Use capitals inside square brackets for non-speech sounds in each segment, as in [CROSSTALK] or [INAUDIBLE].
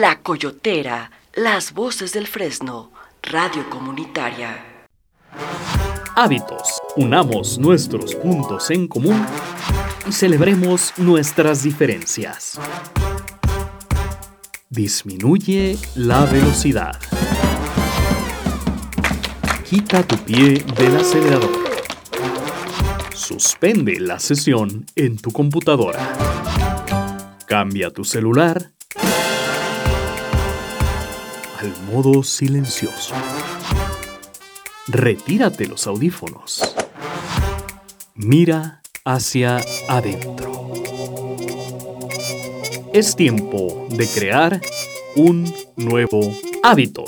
La Coyotera, las voces del Fresno, radio comunitaria. Hábitos. Unamos nuestros puntos en común y celebremos nuestras diferencias. Disminuye la velocidad. Quita tu pie del acelerador. Suspende la sesión en tu computadora. Cambia tu celular al modo silencioso. Retírate los audífonos. Mira hacia adentro. Es tiempo de crear un nuevo hábito.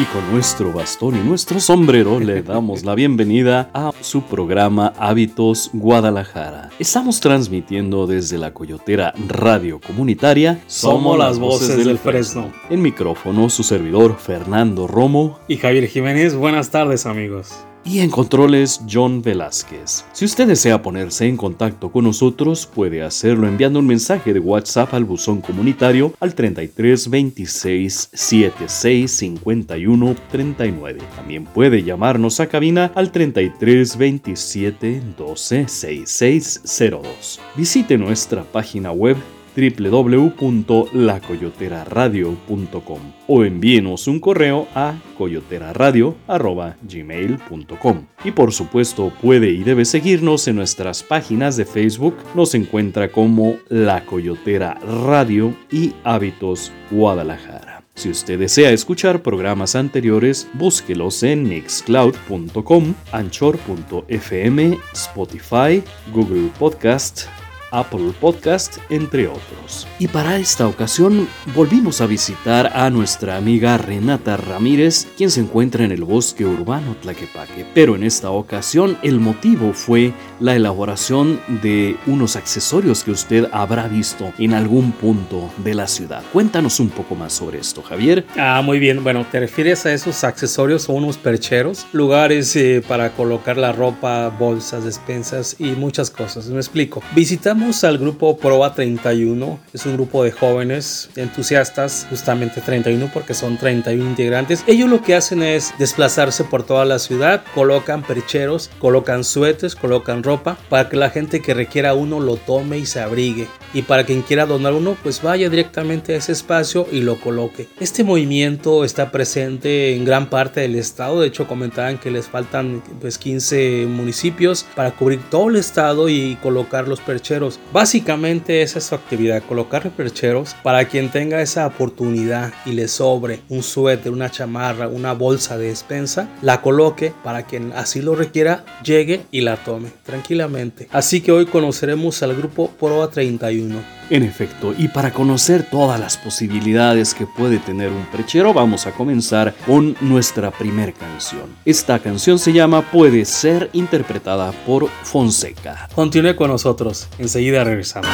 Y con nuestro bastón y nuestro sombrero le damos la bienvenida a su programa Hábitos Guadalajara. Estamos transmitiendo desde la Coyotera Radio Comunitaria. Somos las voces del Fresno. En micrófono su servidor Fernando Romo. Y Javier Jiménez, buenas tardes amigos y en controles John Velázquez. Si usted desea ponerse en contacto con nosotros, puede hacerlo enviando un mensaje de WhatsApp al buzón comunitario al 33 26 76 51 39. También puede llamarnos a cabina al 33 27 12 6602. Visite nuestra página web www.lacoyoteraradio.com o envíenos un correo a coyoteraradio.gmail.com. Y por supuesto puede y debe seguirnos en nuestras páginas de Facebook, nos encuentra como La Coyotera Radio y Hábitos Guadalajara. Si usted desea escuchar programas anteriores, búsquelos en mixcloud.com, anchor.fm, Spotify, Google Podcast, Apple Podcast, entre otros. Y para esta ocasión volvimos a visitar a nuestra amiga Renata Ramírez, quien se encuentra en el bosque urbano Tlaquepaque. Pero en esta ocasión el motivo fue la elaboración de unos accesorios que usted habrá visto en algún punto de la ciudad. Cuéntanos un poco más sobre esto, Javier. Ah, muy bien. Bueno, te refieres a esos accesorios o unos percheros, lugares eh, para colocar la ropa, bolsas, despensas y muchas cosas. Me explico. Visitamos al grupo Proa 31, es un grupo de jóvenes entusiastas, justamente 31 porque son 31 integrantes. Ellos lo que hacen es desplazarse por toda la ciudad, colocan percheros, colocan suetes, colocan ropa para que la gente que requiera uno lo tome y se abrigue. Y para quien quiera donar uno, pues vaya directamente a ese espacio y lo coloque. Este movimiento está presente en gran parte del estado, de hecho comentaban que les faltan pues 15 municipios para cubrir todo el estado y colocar los percheros Básicamente esa es su actividad, colocar percheros para quien tenga esa oportunidad y le sobre un suéter, una chamarra, una bolsa de despensa, la coloque para quien así lo requiera, llegue y la tome tranquilamente. Así que hoy conoceremos al grupo Proa 31. En efecto, y para conocer todas las posibilidades que puede tener un perchero, vamos a comenzar con nuestra primera canción. Esta canción se llama Puede ser interpretada por Fonseca. Continúe con nosotros, enseguida regresamos.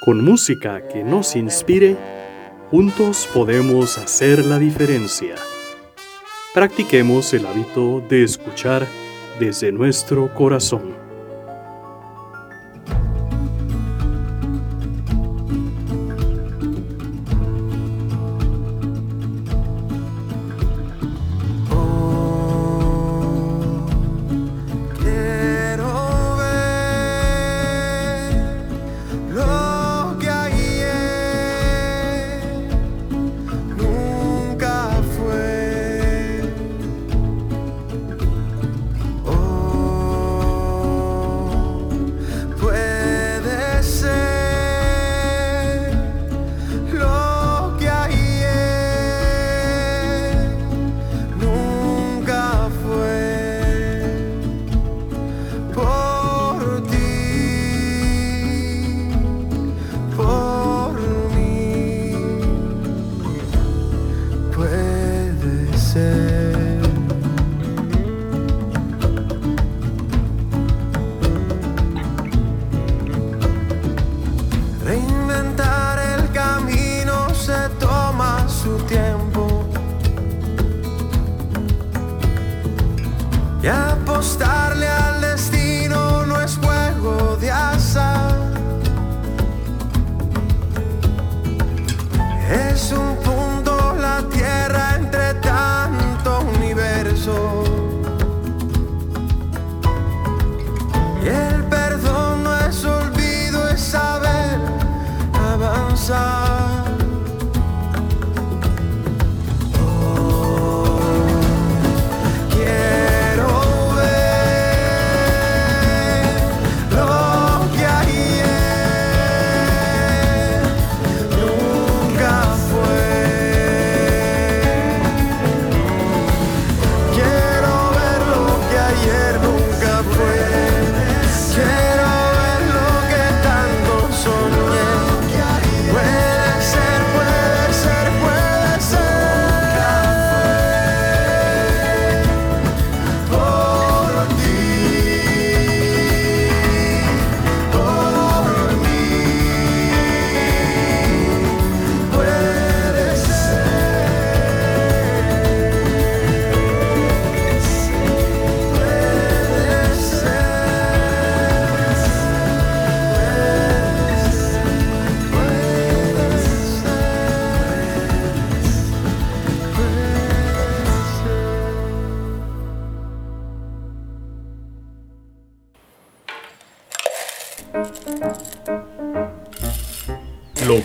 Con música que nos inspire, juntos podemos hacer la diferencia. Practiquemos el hábito de escuchar desde nuestro corazón.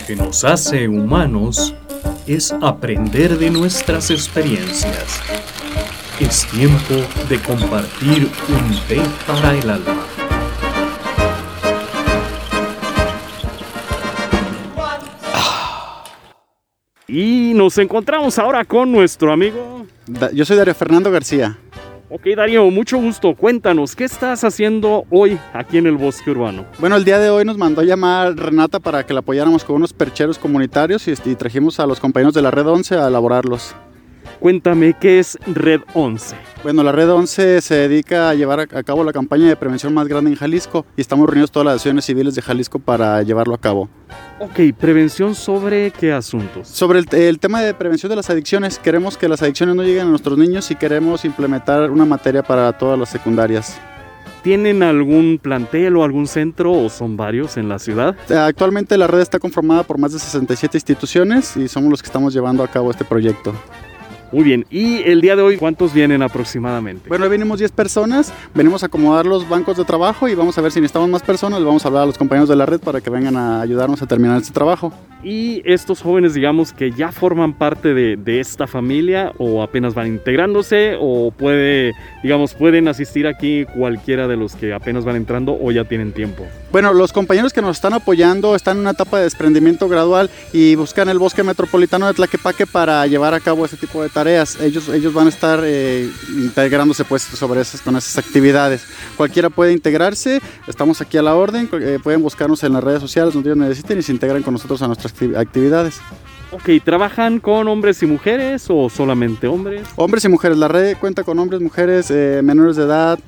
Que nos hace humanos es aprender de nuestras experiencias. Es tiempo de compartir un té para el alma. Y nos encontramos ahora con nuestro amigo. Yo soy Darío Fernando García. Ok, Darío, mucho gusto. Cuéntanos, ¿qué estás haciendo hoy aquí en el bosque urbano? Bueno, el día de hoy nos mandó llamar Renata para que la apoyáramos con unos percheros comunitarios y, y trajimos a los compañeros de la Red 11 a elaborarlos. Cuéntame, ¿qué es Red 11? Bueno, la Red 11 se dedica a llevar a, cabo la campaña de prevención más grande en Jalisco y estamos reunidos todas las acciones civiles de Jalisco para llevarlo a cabo. Ok, prevención sobre qué asuntos. Sobre el, el tema de prevención de las adicciones, queremos que las adicciones no lleguen a nuestros niños y queremos implementar una materia para todas las secundarias. ¿Tienen algún plantel o algún centro o son varios en la ciudad? Actualmente la red está conformada por más de 67 instituciones y somos los que estamos llevando a cabo este proyecto. Muy bien, ¿y el día de hoy cuántos vienen aproximadamente? Bueno, hoy venimos 10 personas, venimos a acomodar los bancos de trabajo y vamos a ver si necesitamos más personas, le vamos a hablar a los compañeros de la red para que vengan a ayudarnos a terminar este trabajo. ¿Y estos jóvenes, digamos, que ya forman parte de, de esta familia o apenas van integrándose o puede, digamos, pueden asistir aquí cualquiera de los que apenas van entrando o ya tienen tiempo? Bueno, los compañeros que nos están apoyando están en una etapa de desprendimiento gradual y buscan el bosque metropolitano de Tlaquepaque para llevar a cabo este tipo de tareas. Ellos, ellos van a estar eh, integrándose pues sobre esas, con esas actividades. Cualquiera puede integrarse, estamos aquí a la orden, eh, pueden buscarnos en las redes sociales donde ellos necesiten y se integran con nosotros a nuestras acti- actividades. Ok, ¿trabajan con hombres y mujeres o solamente hombres? Hombres y mujeres, la red cuenta con hombres, mujeres, eh, menores de edad,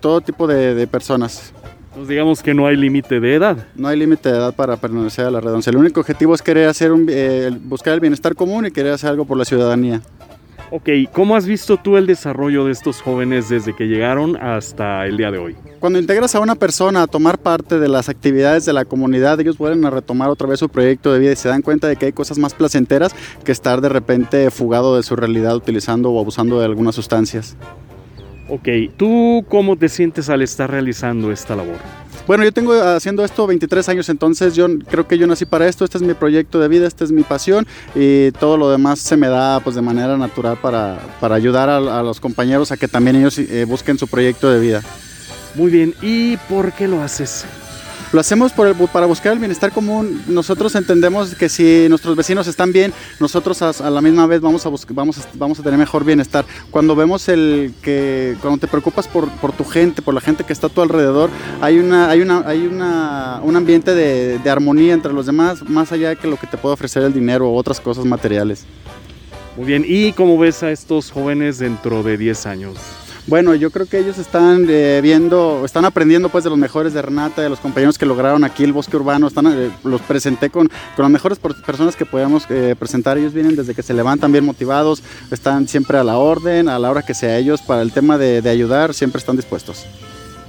todo tipo de, de personas. Pues digamos que no hay límite de edad. No hay límite de edad para pertenecer a la red 11. El único objetivo es querer hacer un, eh, buscar el bienestar común y querer hacer algo por la ciudadanía. Ok, ¿cómo has visto tú el desarrollo de estos jóvenes desde que llegaron hasta el día de hoy? Cuando integras a una persona a tomar parte de las actividades de la comunidad, ellos vuelven a retomar otra vez su proyecto de vida y se dan cuenta de que hay cosas más placenteras que estar de repente fugado de su realidad utilizando o abusando de algunas sustancias. Ok, ¿tú cómo te sientes al estar realizando esta labor? Bueno, yo tengo haciendo esto 23 años, entonces yo creo que yo nací para esto, este es mi proyecto de vida, esta es mi pasión y todo lo demás se me da pues de manera natural para, para ayudar a, a los compañeros a que también ellos eh, busquen su proyecto de vida. Muy bien, ¿y por qué lo haces? Lo hacemos por el- para buscar el bienestar común. Nosotros entendemos que si nuestros vecinos están bien, nosotros a, la misma vez vamos a tener mejor bienestar. Cuando vemos el que, cuando te preocupas por, por tu gente, por la gente que está a tu alrededor, hay, una, hay, una, hay una, un ambiente de, de armonía entre los demás, más allá de que lo que te puede ofrecer el dinero o otras cosas materiales. Muy bien, ¿y cómo ves a estos jóvenes dentro de 10 años? Bueno, yo creo que ellos están eh, viendo, están aprendiendo pues de los mejores de Renata, de los compañeros que lograron aquí el bosque urbano. Eh, los presenté con, con las mejores personas que podíamos eh, presentar. Ellos vienen desde que se levantan bien motivados, están siempre a la orden, a la hora que sea ellos para el tema de, de ayudar, siempre están dispuestos.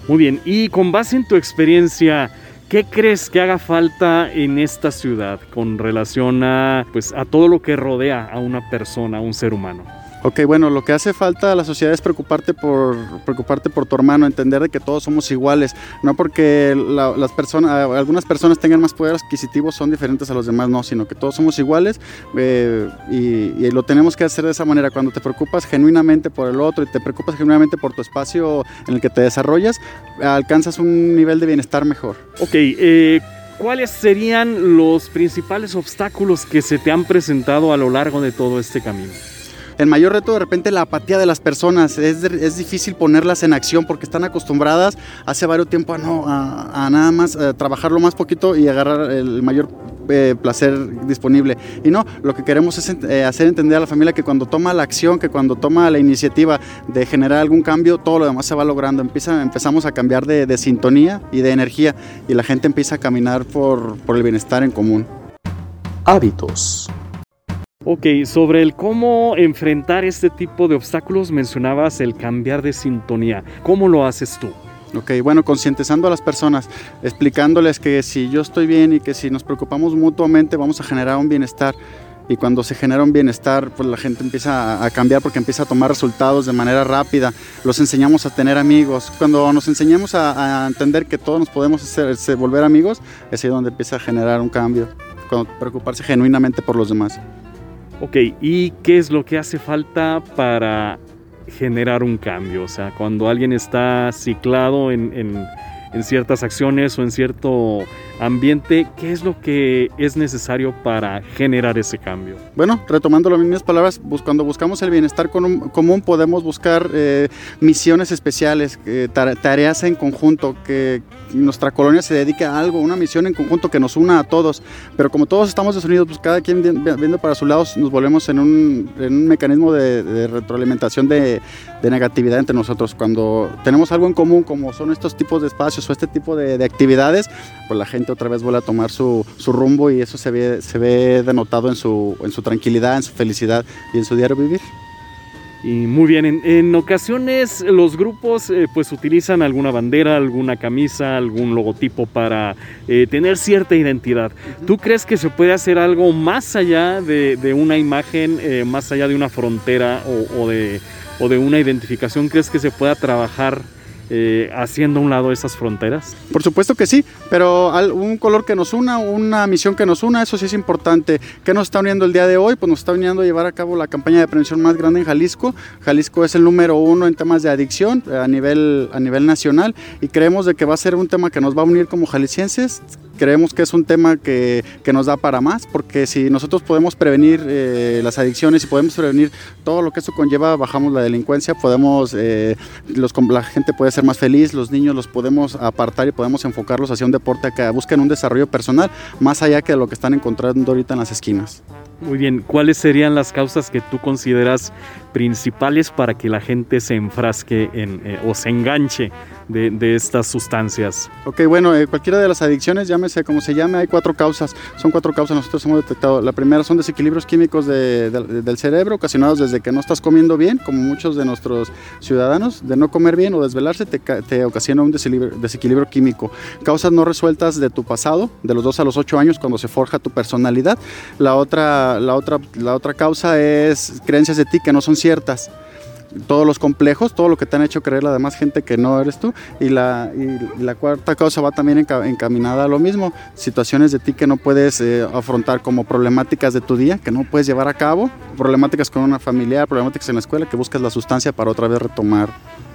Muy bien, y con base en tu experiencia, ¿qué crees que haga falta en esta ciudad con relación a, pues, a todo lo que rodea a una persona, a un ser humano? Ok, bueno, lo que hace falta a la sociedad es preocuparte por, preocuparte por tu hermano, entender de que todos somos iguales, no porque la- las personas, algunas personas tengan más poder adquisitivo son diferentes a los demás, no, sino que todos somos iguales eh, y, y lo tenemos que hacer de esa manera. Cuando te preocupas genuinamente por el otro y te preocupas genuinamente por tu espacio en el que te desarrollas, alcanzas un nivel de bienestar mejor. Ok, eh, ¿cuáles serían los principales obstáculos que se te han presentado a lo largo de todo este camino? El mayor reto de repente la apatía de las personas. Es, es difícil ponerlas en acción porque están acostumbradas hace varios tiempo a, no, a, a nada más eh, trabajar lo más poquito y agarrar el mayor eh, placer disponible. Y no, lo que queremos es eh, hacer entender a la familia que cuando toma la acción, que cuando toma la iniciativa de generar algún cambio, todo lo demás se va logrando. Empieza, empezamos a cambiar de, de sintonía y de energía y la gente empieza a caminar por, por el bienestar en común. Hábitos. Ok, sobre el cómo enfrentar este tipo de obstáculos mencionabas el cambiar de sintonía. ¿Cómo lo haces tú? Ok, bueno, concientizando a las personas, explicándoles que si yo estoy bien y que si nos preocupamos mutuamente vamos a generar un bienestar. Y cuando se genera un bienestar, pues la gente empieza a- cambiar porque empieza a tomar resultados de manera rápida. Los enseñamos a tener amigos. Cuando nos enseñamos a, a entender que todos nos podemos hacer, volver amigos, es ahí donde empieza a generar un cambio. Preocuparse genuinamente por los demás. Ok, ¿y qué es lo que hace falta para generar un cambio? O sea, cuando alguien está ciclado en, en- en ciertas acciones o en cierto ambiente, ¿qué es lo que es necesario para generar ese cambio? Bueno, retomando las mismas palabras, cuando buscamos el bienestar común podemos buscar eh, misiones especiales, eh, tare- tareas en conjunto, que nuestra colonia se dedique a algo, una misión en conjunto que nos una a todos. Pero como todos estamos desunidos, pues cada quien vi- viendo para su lado, nos volvemos en un, en mecanismo de, retroalimentación de, negatividad entre nosotros. Cuando tenemos algo en común, como son estos tipos de espacios o este tipo de actividades, pues la gente otra vez vuelve a tomar su, su rumbo y eso se ve, se ve denotado en su, en su tranquilidad, en su felicidad y en su diario vivir. Y muy bien, en, en ocasiones los grupos eh, pues utilizan alguna bandera, alguna camisa, algún logotipo para eh, tener cierta identidad. ¿Tú crees que se puede hacer algo más allá de, de una imagen, eh, más allá de una frontera o, o de, o de una identificación? ¿Crees que se pueda trabajar eh, haciendo un lado esas fronteras? Por supuesto que sí, pero un color que nos una, una misión que nos una, eso sí es importante. ¿Qué nos está uniendo el día de hoy? Pues nos está uniendo a llevar a cabo la campaña de prevención más grande en Jalisco. Jalisco es el número uno en temas de adicción eh, a nivel, a nivel nacional y creemos de que va a ser un tema que nos va a unir como jaliscienses. Creemos que es un tema que, que nos da para más, porque si nosotros podemos prevenir eh, las adicciones y podemos prevenir todo lo que eso conlleva, bajamos la delincuencia, podemos, eh, los, la gente puede ser más feliz, los niños los podemos apartar y podemos enfocarlos hacia un deporte que busquen un desarrollo personal más allá que lo que están encontrando ahorita en las esquinas. Muy bien, ¿cuáles serían las causas que tú consideras principales para que la gente se enfrasque en, eh, o se enganche de, estas sustancias? Ok, bueno, eh, cualquiera de las adicciones, llámese como se llame, hay cuatro causas. Son cuatro causas, nosotros hemos detectado. La primera son desequilibrios químicos de- de- del cerebro ocasionados desde que no estás comiendo bien, como muchos de nuestros ciudadanos, de no comer bien o desvelarse te, ca- te ocasiona un desequilibrio, químico. Causas no resueltas de tu pasado, de los 2 a los 8 años, cuando se forja tu personalidad. La la otra, la otra causa es creencias de ti que no son ciertas todos los complejos, todo lo que te han hecho creer la demás gente que no eres tú. Y la, y la cuarta causa va también enca- encaminada a lo mismo, situaciones de ti que no puedes eh, afrontar como problemáticas de tu día, que no puedes llevar a cabo, problemáticas con una familiar, problemáticas en la escuela, que buscas la sustancia para otra vez retomar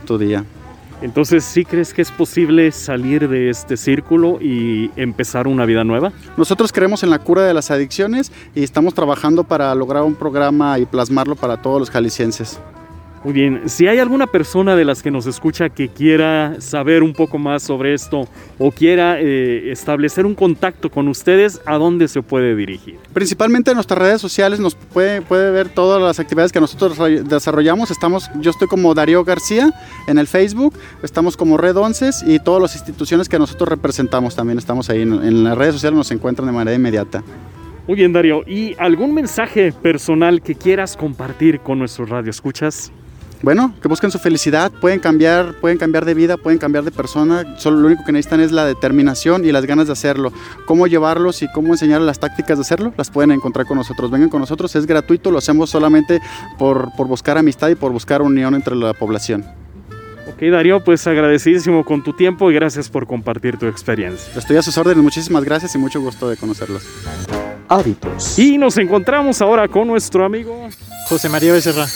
tu día. Entonces, ¿sí crees que es posible salir de este círculo y empezar una vida nueva? Nosotros creemos en la cura de las adicciones y estamos trabajando para lograr un programa y plasmarlo para todos los jaliscienses. Muy bien, si hay alguna persona de las que nos escucha que quiera saber un poco más sobre esto o quiera eh, establecer un contacto con ustedes, ¿a dónde se puede dirigir? Principalmente en nuestras redes sociales nos puede, puede ver todas las actividades que nosotros desarrollamos. Estamos, yo estoy como Darío García en el Facebook, estamos como Red Onces y todas las instituciones que nosotros representamos también estamos ahí. En, en las redes sociales nos encuentran de manera inmediata. Muy bien, Darío. ¿Y algún mensaje personal que quieras compartir con nuestros radioescuchas? Bueno, que busquen su felicidad, pueden cambiar, pueden cambiar de vida, pueden cambiar de persona, solo lo único que necesitan es la determinación y las ganas de hacerlo. Cómo llevarlos y cómo enseñarles las tácticas de hacerlo, las pueden encontrar con nosotros. Vengan con nosotros, es gratuito, lo hacemos solamente por, por buscar amistad y por buscar unión entre la población. Ok, Darío, pues agradecidísimo con tu tiempo y gracias por compartir tu experiencia. Estoy a sus órdenes, muchísimas gracias y mucho gusto de conocerlos. Hábitos. Y nos encontramos ahora con nuestro amigo José María Becerra.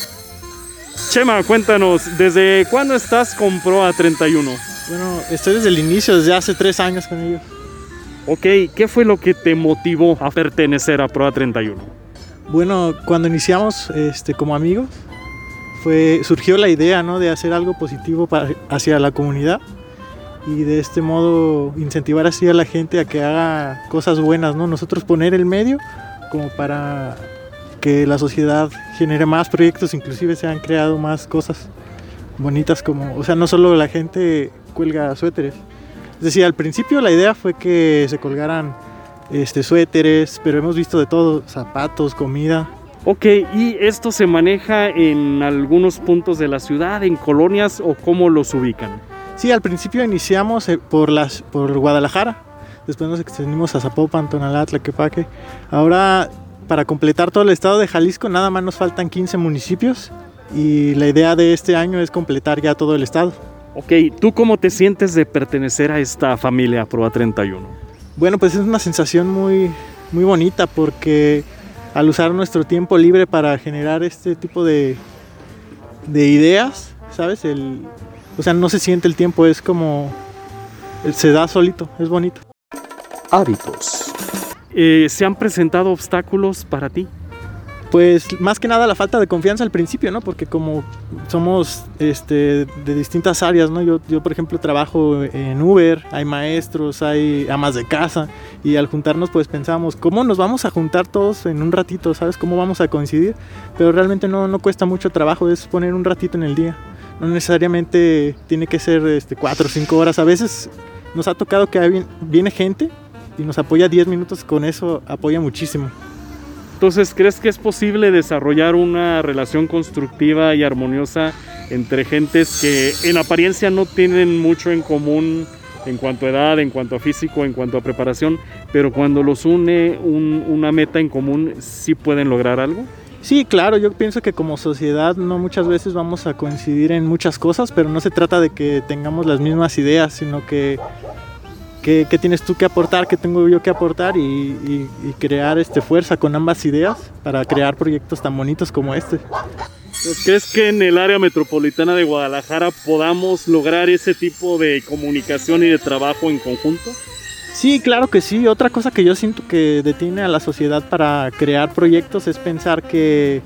Chema. Cuéntanos, ¿desde cuándo estás con Proa 31? Bueno, estoy desde el inicio, desde hace tres años con ellos. Ok, ¿qué fue lo que te motivó a pertenecer a Proa 31? Bueno, cuando iniciamos este, como amigos, fue, surgió la idea ¿no? de hacer algo positivo para, hacia la comunidad y de este modo incentivar así a la gente a que haga cosas buenas, ¿no? Nosotros poner el medio como para que la sociedad genere más proyectos, inclusive se han creado más cosas bonitas como, o sea, no solo la gente cuelga suéteres. Es decir, al principio la idea fue que se colgaran este, suéteres, pero hemos visto de todo, zapatos, comida. Ok, ¿y esto se maneja en algunos puntos de la ciudad, en colonias o cómo los ubican? Sí, al principio iniciamos eh, por, las, por Guadalajara, después nos extendimos a Zapopan, Tonalá, Tlaquepaque. Ahora, para completar todo el estado de Jalisco, nada más nos faltan 15 municipios y la idea de este año es completar ya todo el estado. Ok, ¿tú cómo te sientes de pertenecer a esta familia Proa 31? Bueno, pues es una sensación muy, muy bonita porque al usar nuestro tiempo libre para generar este tipo de, de ideas, ¿sabes? El, o sea, no se siente el tiempo, es como se da solito, es bonito. Hábitos. Eh, ¿Se han presentado obstáculos para ti? Pues más que nada la falta de confianza al principio, ¿no? Porque como somos este, de distintas áreas, ¿no? Yo, yo, por ejemplo, trabajo en Uber, hay maestros, hay amas de casa, y al juntarnos, pues pensamos, ¿cómo nos vamos a juntar todos en un ratito? ¿Sabes? ¿Cómo vamos a coincidir? Pero realmente no, no cuesta mucho trabajo, es poner un ratito en el día. No necesariamente tiene que ser este, cuatro o cinco horas. A veces nos ha tocado que viene gente y nos apoya 10 minutos, con eso apoya muchísimo. Entonces, ¿crees que es posible desarrollar una relación constructiva y armoniosa entre gentes que en apariencia no tienen mucho en común en cuanto a edad, en cuanto a físico, en cuanto a preparación, pero cuando los une un- una meta en común, sí pueden lograr algo? Sí, claro, yo pienso que como sociedad no muchas veces vamos a coincidir en muchas cosas, pero no se trata de que tengamos las mismas ideas, sino que qué, qué tienes tú que aportar, qué tengo yo que aportar y, y- y crear este, fuerza con ambas ideas para crear proyectos tan bonitos como este. Pues, ¿Crees que en el área metropolitana de Guadalajara podamos lograr ese tipo de comunicación y de trabajo en conjunto? Sí, claro que sí. Otra cosa que yo siento que detiene a la sociedad para crear proyectos es pensar que,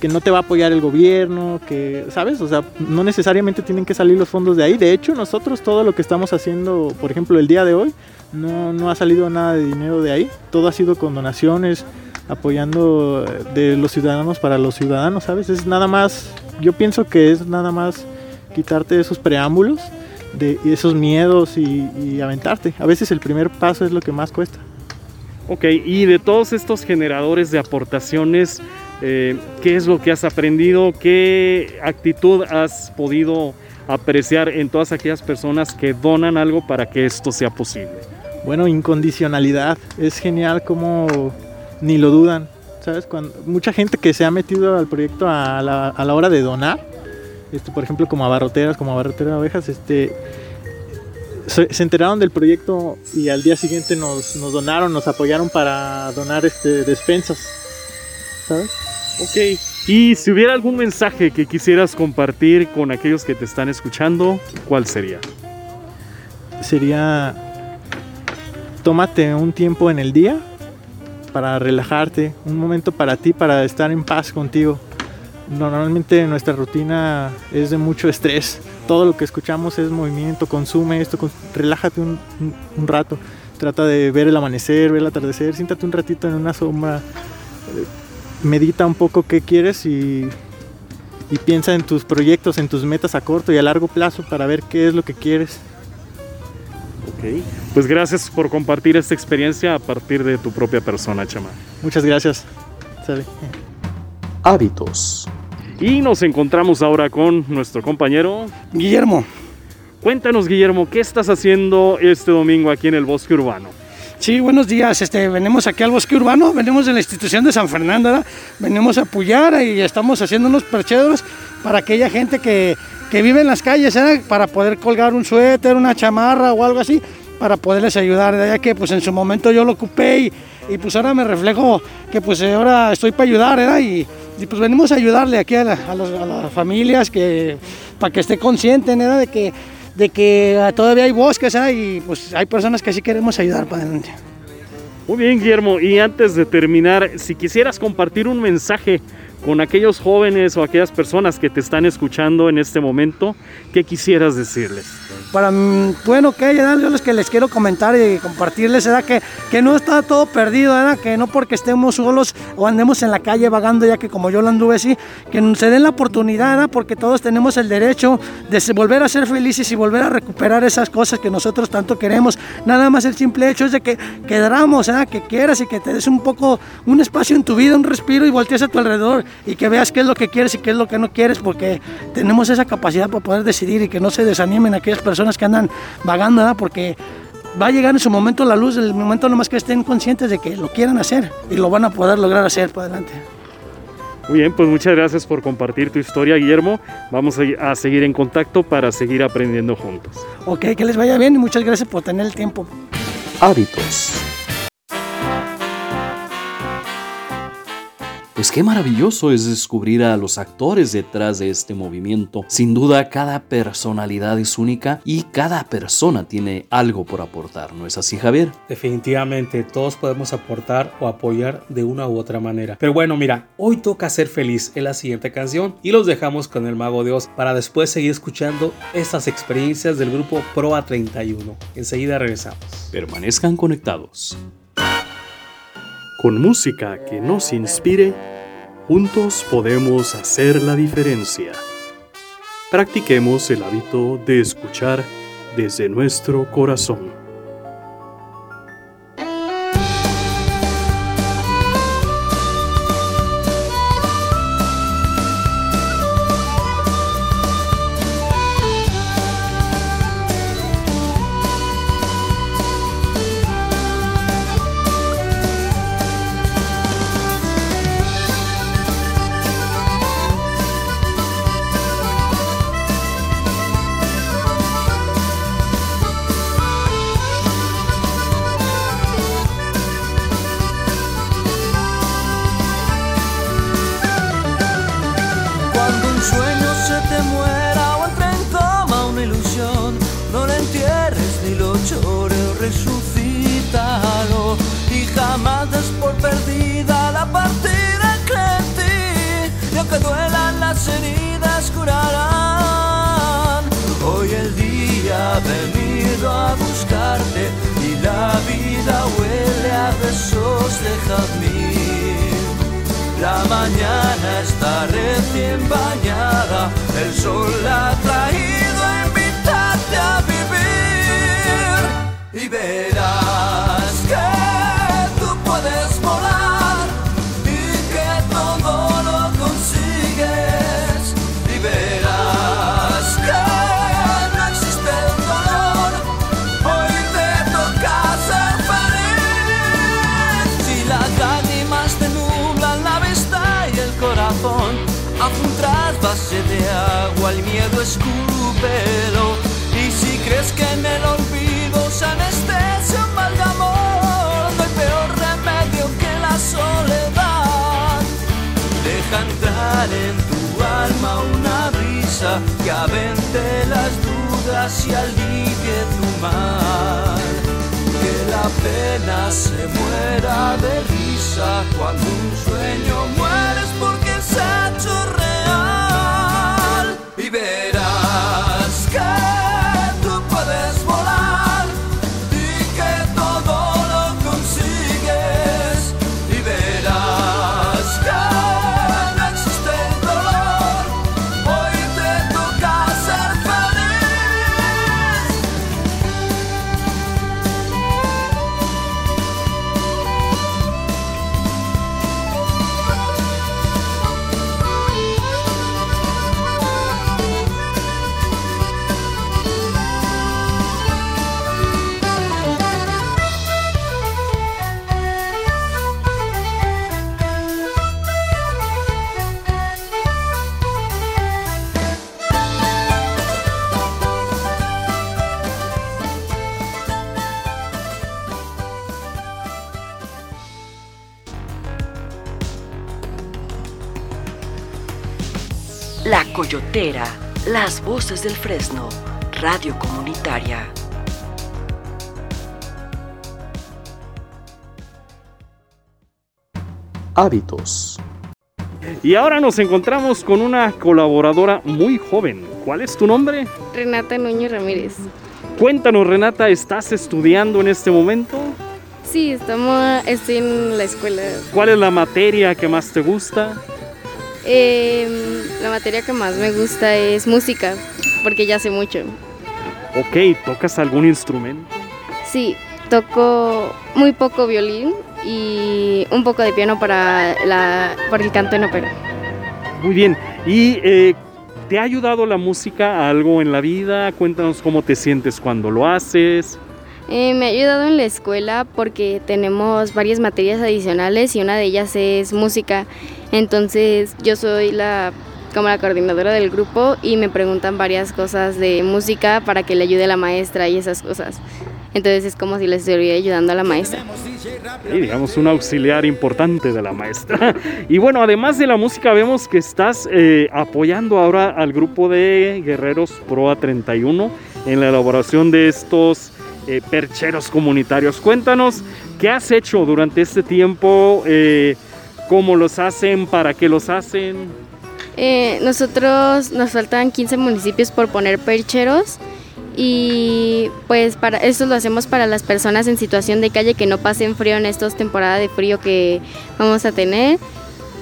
que no te va a apoyar el gobierno, que, ¿sabes? O sea, no necesariamente tienen que salir los fondos de ahí. De hecho, nosotros todo lo que estamos haciendo, por ejemplo, el día de hoy, no, no ha salido nada de dinero de ahí. Todo ha sido con donaciones, apoyando eh, de los ciudadanos para los ciudadanos, ¿sabes? Es nada más, yo pienso que es nada más quitarte esos preámbulos de esos miedos y, y aventarte. A veces el primer paso es lo que más cuesta. Ok, y de todos estos generadores de aportaciones, eh, ¿qué es lo que has aprendido? ¿Qué actitud has podido apreciar en todas aquellas personas que donan algo para que esto sea posible? Bueno, incondicionalidad. Es genial como ni lo dudan. ¿Sabes? Cuando, mucha gente que se ha metido al proyecto a la, hora de donar, este, por ejemplo, como abarroteras, como abarrotera de abejas, este, se, enteraron del proyecto y al día siguiente nos, nos donaron, nos apoyaron para donar este, despensas. ¿Sabes? Ok, y si hubiera algún mensaje que quisieras compartir con aquellos que te están escuchando, ¿cuál sería? sería tómate un tiempo en el día para relajarte, un momento para ti, para estar en paz contigo. Normalmente nuestra rutina es de mucho estrés. Todo lo que escuchamos es movimiento, consume esto, relájate un, un- rato. Trata de ver el amanecer, ver el atardecer, siéntate un ratito en una sombra, medita un poco qué quieres y, y piensa en tus proyectos, en tus metas a corto y a largo plazo para ver qué es lo que quieres. Ok. Pues gracias por compartir esta experiencia a partir de tu propia persona, Chama. Muchas gracias. Sale. Hábitos. Y nos encontramos ahora con nuestro compañero. Guillermo, Cuéntanos, Guillermo, ¿qué estás haciendo este domingo aquí en el Bosque Urbano? Sí, buenos días. Este, venimos aquí al Bosque Urbano, venimos de la institución de San Fernando, venimos a apoyar y estamos haciendo unos percheros para aquella gente que, que vive en las calles, para poder colgar un suéter, una chamarra o algo así, para poderles ayudar, ya que pues en su momento yo lo ocupé y, y, pues ahora me reflejo que pues ahora estoy para ayudar, ¿verdad? Y, y, pues venimos a ayudarle aquí a, a las familias que, para que esté consciente, ¿verdad? De que de que todavía hay bosques ¿ah? y pues hay personas que sí queremos ayudar para adelante. Muy bien, Guillermo. Y antes de terminar, si quisieras compartir un mensaje con aquellos jóvenes o aquellas personas que te están escuchando en este momento, ¿qué quisieras decirles? Para, mm, bueno, que yo los que les quiero comentar y compartirles era que, que no está todo perdido, ¿verdad? que no porque estemos solos o andemos en la calle vagando, ya que como yo lo anduve así, que se den la oportunidad, ¿verdad? porque todos tenemos el derecho de volver a ser felices y volver a recuperar esas cosas que nosotros tanto queremos. Nada más el simple hecho es de que quedáramos, ¿verdad? que quieras y que te des un poco, un espacio en tu vida, un respiro y voltees a tu alrededor y que veas qué es lo que quieres y qué es lo que no quieres, porque tenemos esa capacidad para poder decidir y que no se desanimen aquellas personas que andan vagando, ¿verdad? porque va a llegar en su momento la luz, el momento nomás que estén conscientes de que lo quieran hacer y lo van a poder lograr hacer para adelante. Muy bien, pues muchas gracias por compartir tu historia, Guillermo. Vamos a, a seguir en contacto para seguir aprendiendo juntos. Ok, que les vaya bien y muchas gracias por tener el tiempo. Hábitos. Pues qué maravilloso es descubrir a los actores detrás de este movimiento. Sin duda, cada personalidad es única y cada persona tiene algo por aportar, ¿no es así, Javier? Definitivamente todos podemos aportar o apoyar de una u otra manera. Pero bueno, mira, hoy toca ser feliz en la siguiente canción y los dejamos con el Mago de Oz para después seguir escuchando estas experiencias del grupo Proa 31. Enseguida regresamos. Permanezcan conectados. Con música que nos inspire, juntos podemos hacer la diferencia. Practiquemos el hábito de escuchar desde nuestro corazón. que avente las dudas y alivie tu mal. Que la pena se muera de risa cuando un sueño mueres porque se ha hecho real. Y verás Coyotera, las voces del Fresno, radio comunitaria. Hábitos. Y ahora nos encontramos con una colaboradora muy joven. ¿Cuál es tu nombre? Renata Núñez Ramírez. Cuéntanos, Renata, ¿estás estudiando en este momento? Sí, estamos, estoy en la escuela. ¿Cuál es la materia que más te gusta? Em, la materia que más me gusta es música, porque ya sé mucho. Ok, ¿tocas algún instrumento? Sí, toco muy poco violín y un poco de piano para, la, para el canto en ópera. Muy bien. ¿Y eh, te ha ayudado la música a algo en la vida? Cuéntanos cómo te sientes cuando lo haces. Eh, me ha ayudado en la escuela porque tenemos varias materias adicionales y una de ellas es música. Entonces yo soy la como la coordinadora del grupo y me preguntan varias cosas de música para que le ayude a la maestra y esas cosas. Entonces es como si le estuviera ayudando a la maestra. Sí, digamos, un auxiliar importante de la maestra. [LAUGHS] Y bueno, además de la música, vemos que estás eh, apoyando ahora al grupo de guerreros Proa 31 en la elaboración de estos eh, percheros comunitarios. Cuéntanos qué has hecho durante este tiempo, eh, cómo los hacen, para qué los hacen. Eh, nosotros nos faltan 15 municipios por poner percheros y pues para eso lo hacemos para las personas en situación de calle que no pasen frío en estas temporadas de frío que vamos a tener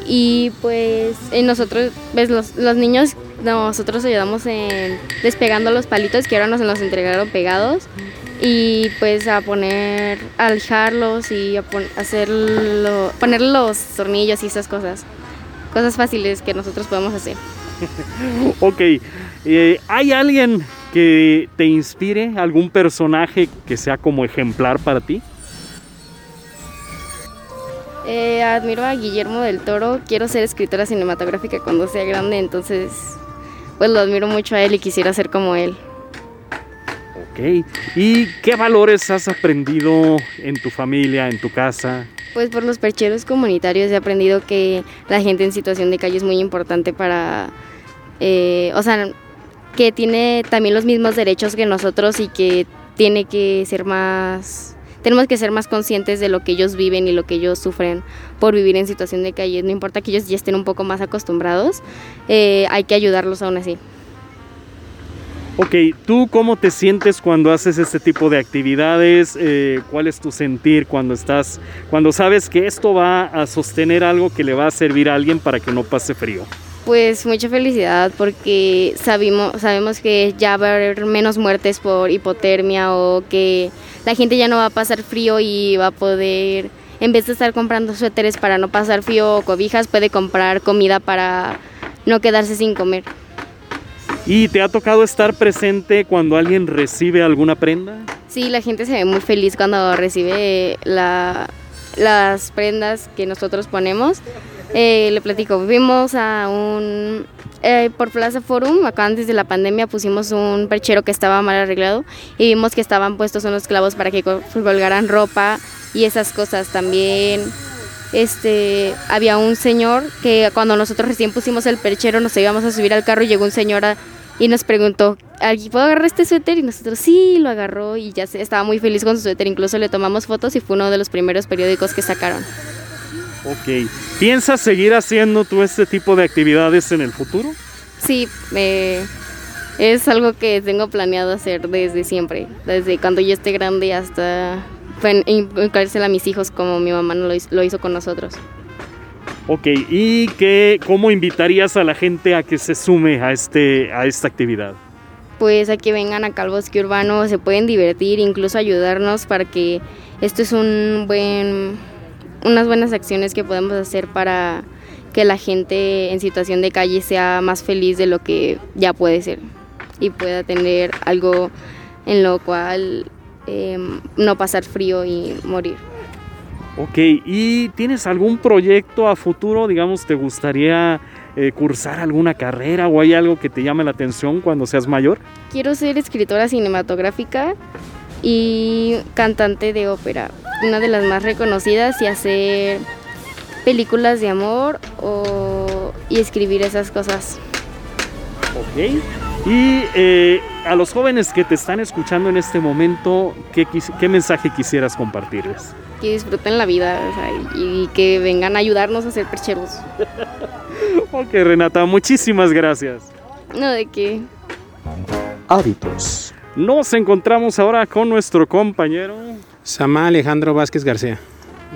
y pues nosotros ves los, los niños nosotros ayudamos en despegando los palitos que ahora nos los entregaron pegados y pues a poner a lijarlos y a pon- hacerlo poner los tornillos y esas cosas cosas fáciles que nosotros podemos hacer [LAUGHS] Ok, eh, ¿hay alguien que te inspire, algún personaje que sea como ejemplar para ti? Eh, admiro a Guillermo del Toro, quiero ser escritora cinematográfica cuando sea grande, entonces pues lo admiro mucho a él y quisiera ser como él. ¿Y qué valores has aprendido en tu familia, en tu casa? Pues por los percheros comunitarios he aprendido que la gente en situación de calle es muy importante para, eh, o sea, que tiene también los mismos derechos que nosotros y que tiene que ser más, tenemos que ser más conscientes de lo que ellos viven y lo que ellos sufren por vivir en situación de calle. No importa que ellos ya estén un poco más acostumbrados, eh, hay que ayudarlos aún así. Ok, ¿tú cómo te sientes cuando haces este tipo de actividades? Eh, ¿Cuál es tu sentir cuando estás, cuando sabes que esto va a sostener algo que le va a servir a alguien para que no pase frío? Pues mucha felicidad porque sabemos, sabemos que ya va a haber menos muertes por hipotermia o que la gente ya no va a pasar frío y va a poder, en vez de estar comprando suéteres para no pasar frío o cobijas, puede comprar comida para no quedarse sin comer. ¿Y te ha tocado estar presente cuando alguien recibe alguna prenda? Sí, la gente se ve muy feliz cuando recibe la- las prendas que nosotros ponemos. Eh, le platico, vimos a un... eh, por Plaza Forum, acá antes de la pandemia pusimos un perchero que estaba mal arreglado y vimos que estaban puestos unos clavos para que col- colgaran ropa y esas cosas también. Este, había un señor que cuando nosotros recién pusimos el perchero nos íbamos a subir al carro y llegó un señor a- y nos preguntó, ¿alguien puedo agarrar este suéter? Y nosotros sí, lo agarró y ya estaba muy feliz con su suéter. Incluso le tomamos fotos y fue uno de los primeros periódicos que sacaron. Ok. ¿Piensas seguir haciendo tú este tipo de actividades en el futuro? Sí, eh, es algo que tengo planeado hacer desde siempre, desde cuando yo esté grande hasta inculcárselo a mis hijos como mi mamá lo hizo con nosotros. Ok, ¿y qué, cómo invitarías a la gente a que se sume a, este, a esta actividad? Pues a que vengan acá al bosque urbano, se pueden divertir, incluso ayudarnos para que esto es un buen, unas buenas acciones que podemos hacer para que la gente en situación de calle sea más feliz de lo que ya puede ser y pueda tener algo en lo cual eh, no pasar frío y morir. Ok, ¿y tienes algún proyecto a futuro? Digamos, ¿te gustaría eh, cursar alguna carrera o hay algo que te llame la atención cuando seas mayor? Quiero ser escritora cinematográfica y cantante de ópera, una de las más reconocidas y hacer películas de amor o, y escribir esas cosas. Ok. Y eh, a los jóvenes que te están escuchando en este momento, ¿qué, mensaje quisieras compartirles? Que disfruten la vida o sea, y, y que vengan a ayudarnos a ser percheros. Ok, Renata, muchísimas gracias. No, de que Hábitos. Nos encontramos ahora con nuestro compañero. Sama Alejandro Vázquez García.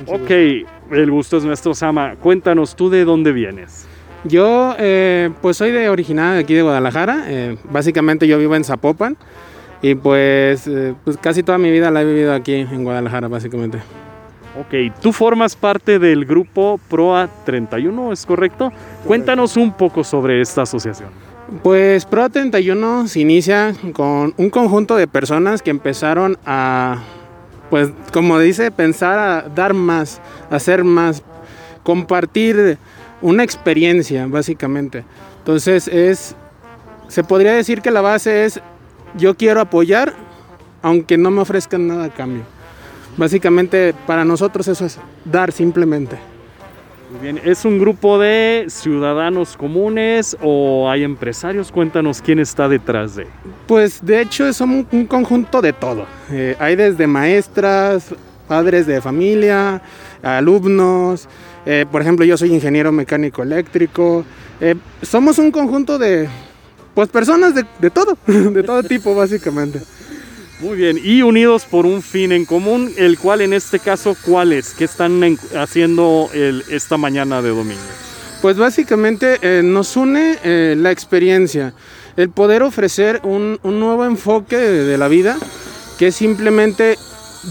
Ok, el gusto es nuestro, Sama. Cuéntanos tú de dónde vienes. Yo, eh, pues soy de originario de aquí de Guadalajara. eh, básicamente yo vivo en Zapopan. Y pues, eh, pues casi toda mi vida la he vivido aquí en Guadalajara, básicamente. Ok, tú formas parte del grupo PROA 31, ¿es correcto? Cuéntanos un poco sobre esta asociación. Pues Pro 31 se inicia con un conjunto de personas que empezaron a, pues como dice, pensar a dar más, hacer más, compartir una experiencia, básicamente. Entonces es, se podría decir que la base es, yo quiero apoyar, aunque no me ofrezcan nada a cambio. Básicamente para nosotros eso es dar simplemente. Muy bien, ¿es un grupo de ciudadanos comunes o hay empresarios? Cuéntanos quién está detrás de. Pues de hecho somos un conjunto de todo. Eh, hay desde maestras, padres de familia, alumnos. eh, por ejemplo, yo soy ingeniero mecánico eléctrico. eh, somos un conjunto de, pues personas de, de todo, [LAUGHS] de todo tipo básicamente. Muy bien, y unidos por un fin en común, el cual en este caso, ¿cuál es? ¿Qué están en- haciendo esta mañana de domingo? Pues básicamente eh, nos une eh, la experiencia, el poder ofrecer un, un nuevo enfoque de, de la vida, que es simplemente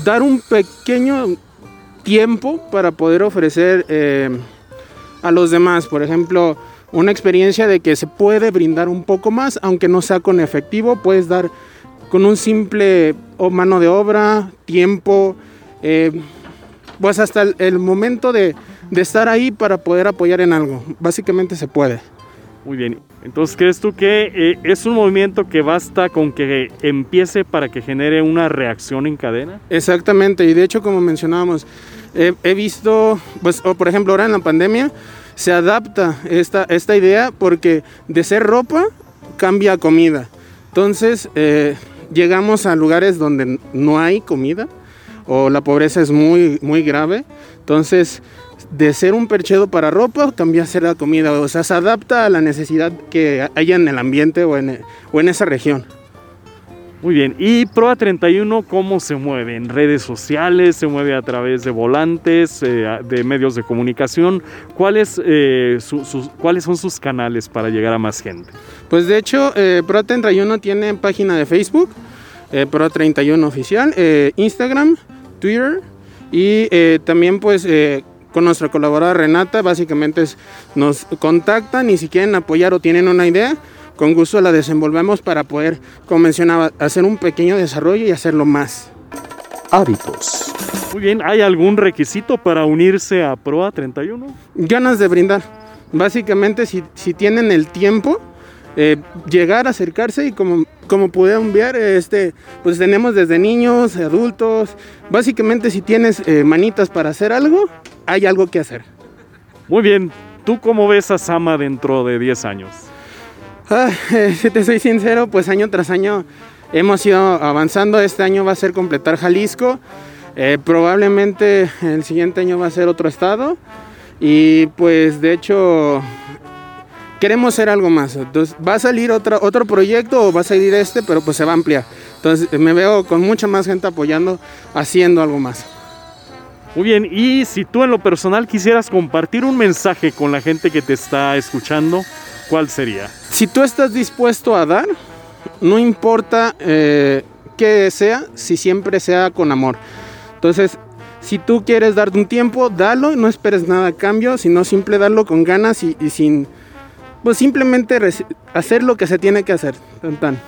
dar un pequeño tiempo para poder ofrecer eh, a los demás, por ejemplo, una experiencia de que se puede brindar un poco más, aunque no sea con efectivo, puedes dar con un simple mano de obra, tiempo, eh, pues hasta el, el momento de, de estar ahí para poder apoyar en algo. Básicamente se puede. Muy bien, entonces, ¿crees tú que eh, es un movimiento que basta con que empiece para que genere una reacción en cadena? Exactamente, y de hecho como mencionábamos, he, he visto, pues, o por ejemplo ahora en la pandemia, se adapta esta, esta idea porque de ser ropa cambia a comida. Entonces eh, llegamos a lugares donde no hay comida o la pobreza es muy, muy grave. Entonces de ser un perchedo para ropa cambia a ser la comida. O sea, se adapta a la necesidad que haya en el ambiente o en, o en esa región. Muy bien, ¿y Proa 31 cómo se mueve? ¿En redes sociales? ¿Se mueve a través de volantes, eh, de medios de comunicación? ¿Cuáles, eh, su- sus- ¿Cuáles son sus canales para llegar a más gente? Pues de hecho, eh, Pro 31 tiene página de Facebook, eh, Pro 31 oficial, eh, Instagram, Twitter y eh, también pues con nuestra colaboradora Renata, básicamente es- nos contactan y si quieren apoyar o tienen una idea, con gusto la desenvolvemos para poder, como mencionaba, hacer un pequeño desarrollo y hacerlo más. Hábitos. Muy bien, ¿hay algún requisito para unirse a Proa 31? ganas de brindar. Básicamente, si, si tienen el tiempo, eh, llegar, acercarse y como, como pudieron ver, este, pues tenemos desde niños, adultos. Básicamente, si tienes eh, manitas para hacer algo, hay algo que hacer. Muy bien, ¿tú cómo ves a Sama dentro de 10 años? Eh, si te soy sincero, pues año tras año hemos ido avanzando. Este año va a ser completar Jalisco. Eh, probablemente el siguiente año va a ser otro estado. Y pues de hecho queremos hacer algo más. Entonces va a salir otra, otro proyecto o va a salir este, pero pues se va a ampliar. Entonces me veo con mucha más gente apoyando, haciendo algo más. Muy bien, y si tú en lo personal quisieras compartir un mensaje con la gente que te está escuchando, ¿cuál sería? Si tú estás dispuesto a dar, no importa eh, qué sea, si siempre sea con amor. Entonces, si tú quieres darte un tiempo, dalo, no esperes nada a cambio, sino simple darlo con ganas y, y sin, pues simplemente hacer lo que se tiene que hacer. Tan, tan.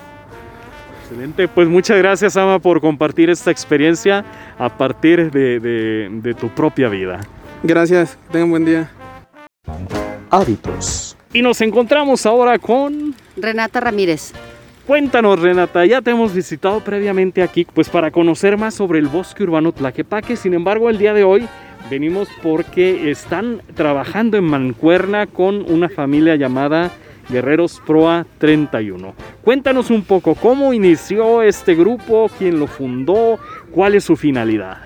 Excelente, pues muchas gracias Ama por compartir esta experiencia a partir de, de- de tu propia vida. Gracias, tengan buen día. Hábitos. Y nos encontramos ahora con... Renata Ramírez. Cuéntanos Renata, ya te hemos visitado previamente aquí pues para conocer más sobre el bosque urbano Tlaquepaque, sin embargo el día de hoy venimos porque están trabajando en Mancuerna con una familia llamada Guerreros Proa 31. Cuéntanos un poco cómo inició este grupo, quién lo fundó, cuál es su finalidad.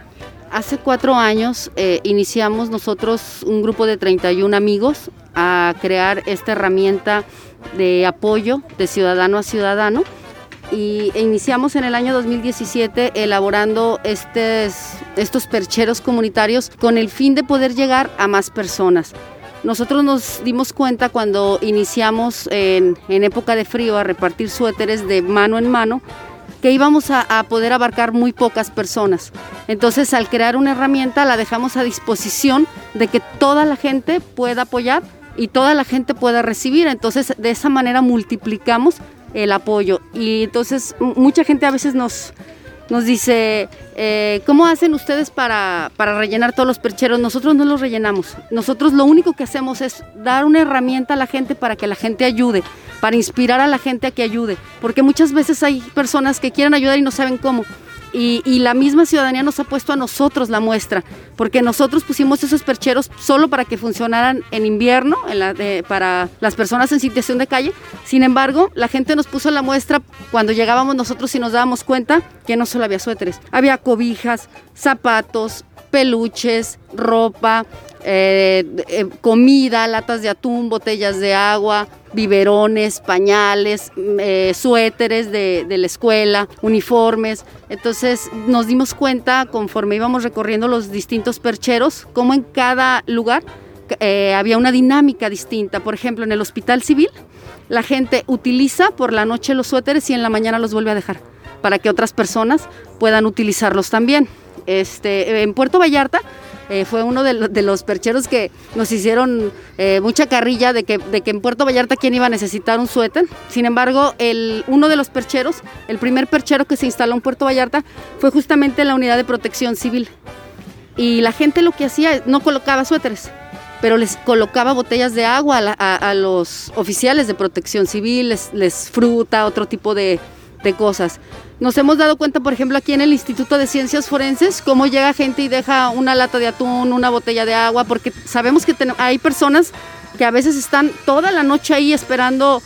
Hace cuatro años eh, iniciamos nosotros un grupo de 31 amigos a crear esta herramienta de apoyo de ciudadano a ciudadano y e iniciamos en el año 2017 elaborando estes- estos percheros comunitarios con el fin de poder llegar a más personas. Nosotros nos dimos cuenta cuando iniciamos en, en época de frío a repartir suéteres de mano en mano que íbamos a, a poder abarcar muy pocas personas. Entonces al crear una herramienta la dejamos a disposición de que toda la gente pueda apoyar y toda la gente pueda recibir. Entonces de esa manera multiplicamos el apoyo. Y entonces mucha gente a veces nos, nos dice, eh, ¿cómo hacen ustedes para, para rellenar todos los percheros? Nosotros no los rellenamos. Nosotros lo único que hacemos es dar una herramienta a la gente para que la gente ayude, para inspirar a la gente a que ayude. Porque muchas veces hay personas que quieren ayudar y no saben cómo. Y, la misma ciudadanía nos ha puesto a nosotros la muestra, porque nosotros pusimos esos percheros solo para que funcionaran en invierno, de- para las personas en situación de calle. Sin embargo, la gente nos puso la muestra cuando llegábamos nosotros y nos dábamos cuenta que no solo había suéteres, había cobijas, zapatos, peluches, ropa, eh, eh, comida, latas de atún, botellas de agua, biberones, pañales, mm, eh, suéteres de, de la escuela, uniformes. Entonces nos dimos cuenta conforme íbamos recorriendo los distintos percheros, cómo en cada lugar había una dinámica distinta. Por ejemplo, en el hospital civil, la gente utiliza por la noche los suéteres y en la mañana los vuelve a dejar para que otras personas puedan utilizarlos también. Este, en Puerto Vallarta eh, fue uno de, lo- de los percheros que nos hicieron eh, mucha carrilla de que, en Puerto Vallarta quién iba a necesitar un suéter. Sin embargo, el, uno de los percheros, el primer perchero que se instaló en Puerto Vallarta fue justamente la unidad de protección civil. Y la gente lo que hacía no colocaba suéteres, pero les colocaba botellas de agua a, los oficiales de protección civil, les, fruta, otro tipo de cosas. Nos hemos dado cuenta, por ejemplo, aquí en el Instituto de Ciencias Forenses, cómo llega gente y deja una lata de atún, una botella de agua, porque sabemos que hay personas que a veces están toda la noche ahí esperando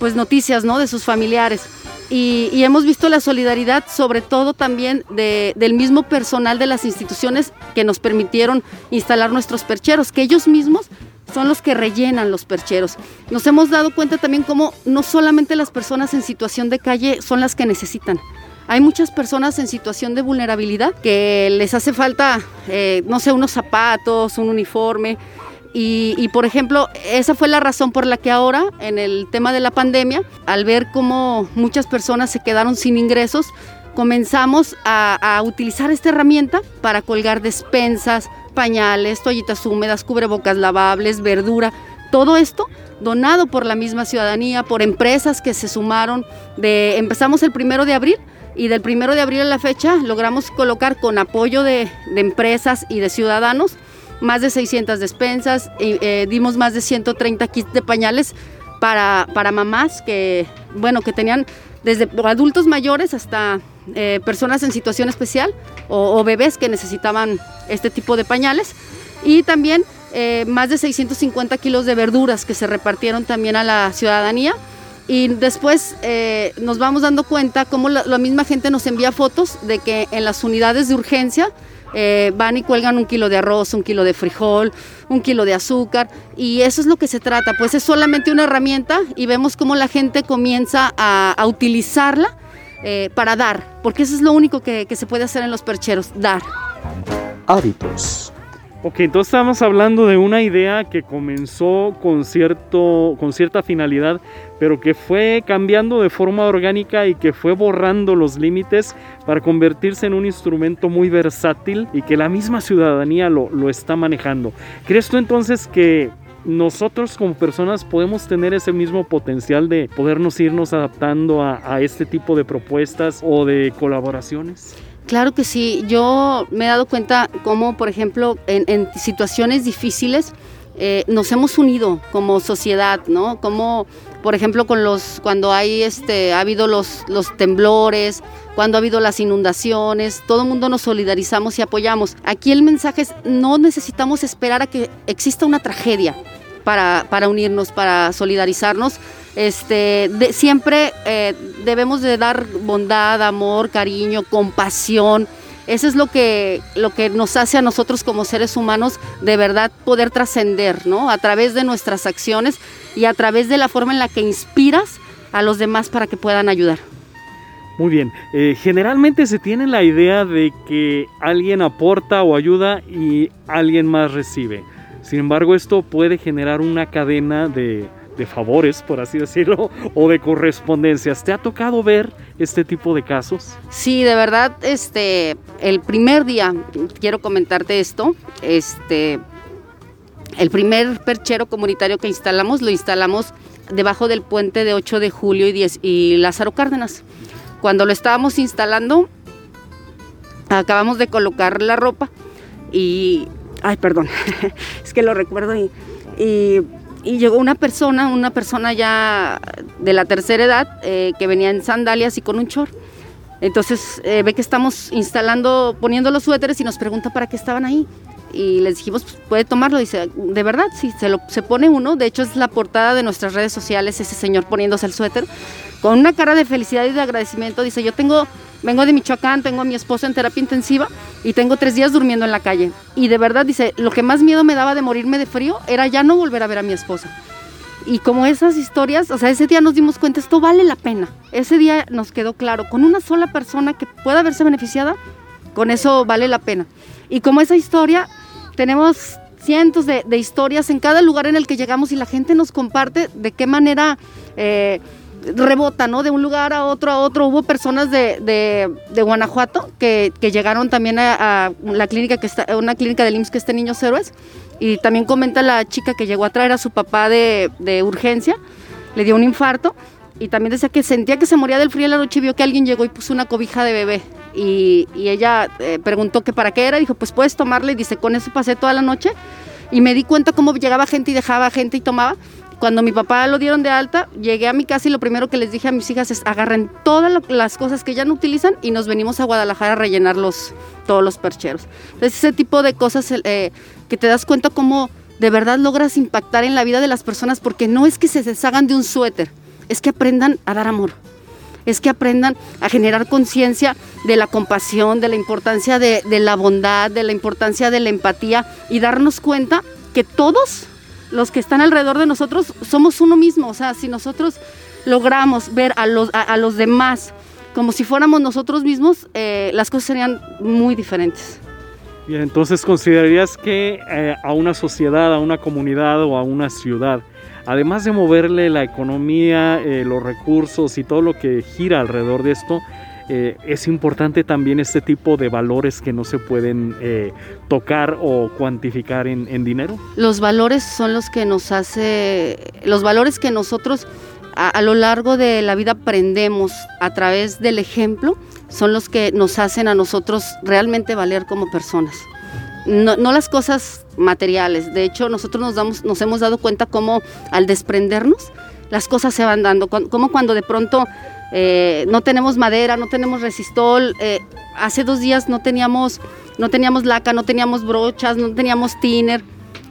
pues noticias ¿no? de sus familiares. Y, y hemos visto la solidaridad, sobre todo también de- del mismo personal de las instituciones que nos permitieron instalar nuestros percheros, que ellos mismos son los que rellenan los percheros. Nos hemos dado cuenta también cómo no solamente las personas en situación de calle son las que necesitan. Hay muchas personas en situación de vulnerabilidad que les hace falta, eh, no sé, unos zapatos, un uniforme. Y, por ejemplo, esa fue la razón por la que ahora, en el tema de la pandemia, al ver cómo muchas personas se quedaron sin ingresos, comenzamos a utilizar esta herramienta para colgar despensas, pañales, toallitas húmedas, cubrebocas lavables, verdura, todo esto donado por la misma ciudadanía, por empresas que se sumaron. De, empezamos el primero de abril y del primero de abril a la fecha logramos colocar con apoyo de, empresas y de ciudadanos más de 600 despensas, y, eh, dimos más de 130 kits de pañales para, para mamás que, bueno, que tenían desde adultos mayores hasta eh, personas en situación especial o, o bebés que necesitaban este tipo de pañales. Y también eh, más de 650 kilos de verduras que se repartieron también a la ciudadanía. Y después eh, nos vamos dando cuenta cómo la, la misma gente nos envía fotos de que en las unidades de urgencia eh, van y cuelgan un kilo de arroz, un kilo de frijol, un kilo de azúcar y eso es lo que se trata, pues es solamente una herramienta y vemos cómo la gente comienza a, utilizarla eh, para dar, porque eso es lo único que, que se puede hacer en los percheros, dar. Hábitos. Ok, entonces estamos hablando de una idea que comenzó con, cierto, con cierta finalidad, pero que fue cambiando de forma orgánica y que fue borrando los límites para convertirse en un instrumento muy versátil y que la misma ciudadanía lo, lo está manejando. ¿Crees tú entonces que nosotros como personas podemos tener ese mismo potencial de podernos irnos adaptando a, a este tipo de propuestas o de colaboraciones? Claro que sí, yo me he dado cuenta cómo, por ejemplo, en, en situaciones difíciles eh, nos hemos unido como sociedad, ¿no? Como, por ejemplo, con los, cuando hay, este, ha habido los, los temblores, cuando ha habido las inundaciones, todo el mundo nos solidarizamos y apoyamos. Aquí el mensaje es, no necesitamos esperar a que exista una tragedia para, para unirnos, para solidarizarnos. Este, de- siempre eh, debemos de dar bondad, amor, cariño, compasión. Eso es lo que, lo que nos hace a nosotros como seres humanos de verdad poder trascender, ¿no? A través de nuestras acciones y a través de la forma en la que inspiras a los demás para que puedan ayudar. Muy bien, eh, generalmente se tiene la idea de que alguien aporta o ayuda y alguien más recibe. Sin embargo, esto puede generar una cadena de, favores, por así decirlo, [LAUGHS] o de correspondencias. ¿Te ha tocado ver este tipo de casos? Sí, de verdad, este, el primer día, quiero comentarte esto, este, el primer perchero comunitario que instalamos, lo instalamos debajo del puente de 8 de julio y, 10 y Lázaro Cárdenas. Cuando lo estábamos instalando, acabamos de colocar la ropa y, ay, perdón, [LAUGHS] es que lo recuerdo y, y, y llegó una persona, una persona ya de la tercera edad, eh, que venía en sandalias y con un chor. Entonces eh, ve que estamos instalando, poniendo los suéteres y nos pregunta para qué estaban ahí. Y les dijimos, pues, puede tomarlo. Dice, de verdad, sí, se, lo, se pone uno. De hecho, es la portada de nuestras redes sociales, ese señor poniéndose el suéter, con una cara de felicidad y de agradecimiento. Dice, yo tengo, vengo de Michoacán, tengo a mi esposo en terapia intensiva y tengo tres días durmiendo en la calle. Y de verdad, dice, lo que más miedo me daba de morirme de frío era ya no volver a ver a mi esposo. Y como esas historias, o sea, ese día nos dimos cuenta, esto vale la pena. Ese día nos quedó claro, con una sola persona que pueda verse beneficiada, con eso vale la pena. Y como esa historia, tenemos cientos de, de historias en cada lugar en el que llegamos y la gente nos comparte de qué manera eh, rebota, ¿no? De un lugar a otro, a otro. Hubo personas de, de- de Guanajuato que, que llegaron también a, la clínica que está, una clínica del IMSS que está Niños Héroes. Y también comenta la chica que llegó a traer a su papá de, de urgencia, le dio un infarto. Y también decía que sentía que se moría del frío en la noche y vio que alguien llegó y puso una cobija de bebé. Y, y ella eh, preguntó que para qué era. Dijo, pues puedes tomarle. Y dice, con eso pasé toda la noche. Y me di cuenta cómo llegaba gente y dejaba gente y tomaba. Cuando mi papá lo dieron de alta, llegué a mi casa y lo primero que les dije a mis hijas es agarren todas las cosas que ya no utilizan y nos venimos a Guadalajara a rellenar los, todos los percheros. Entonces ese tipo de cosas eh, que te das cuenta cómo de verdad logras impactar en la vida de las personas porque no es que se deshagan de un suéter, es que aprendan a dar amor es que aprendan a generar conciencia de la compasión, de la importancia de la bondad, de la importancia de la empatía y darnos cuenta que todos los que están alrededor de nosotros somos uno mismo. O sea, si nosotros logramos ver a los, a, los demás como si fuéramos nosotros mismos, eh, las cosas serían muy diferentes. Bien, entonces considerarías que eh, a una sociedad, a una comunidad o a una ciudad, además de moverle la economía, eh, los recursos y todo lo que gira alrededor de esto, eh, es importante también este tipo de valores que no se pueden eh, tocar o cuantificar en, dinero. Los valores son los que nos hace, los valores que nosotros a, lo largo de la vida aprendemos a través del ejemplo, son los que nos hacen a nosotros realmente valer como personas. No, las cosas materiales, de hecho nosotros nos hemos dado cuenta cómo al desprendernos las cosas se van dando, como cuando de pronto eh, no tenemos madera, no tenemos resistol, eh, hace dos días no teníamos, no teníamos laca, no teníamos brochas, no teníamos tiner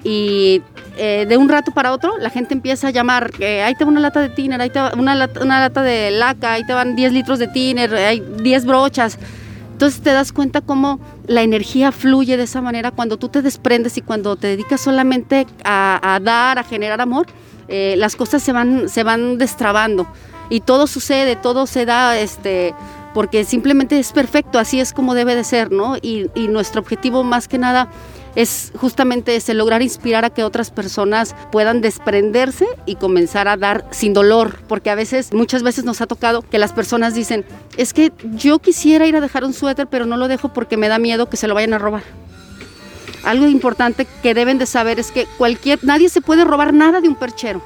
y eh, de un rato para otro la gente empieza a llamar, ahí te va una lata de tiner, ahí te va una lata, una lata de laca, ahí te van 10 litros de tiner, hay 10 brochas. Entonces te das cuenta cómo la energía fluye de esa manera cuando tú te desprendes y cuando te dedicas solamente a dar, a generar amor, eh, las cosas se van, se van destrabando y todo sucede, todo se da, este, porque simplemente es perfecto, así es como debe de ser, ¿no? Y, y nuestro objetivo más que nada es justamente ese, lograr inspirar a que otras personas puedan desprenderse y comenzar a dar sin dolor, porque a veces, muchas veces nos ha tocado que las personas dicen, es que yo quisiera ir a dejar un suéter, pero no lo dejo porque me da miedo que se lo vayan a robar. Algo importante que deben de saber es que cualquier, nadie se puede robar nada de un perchero.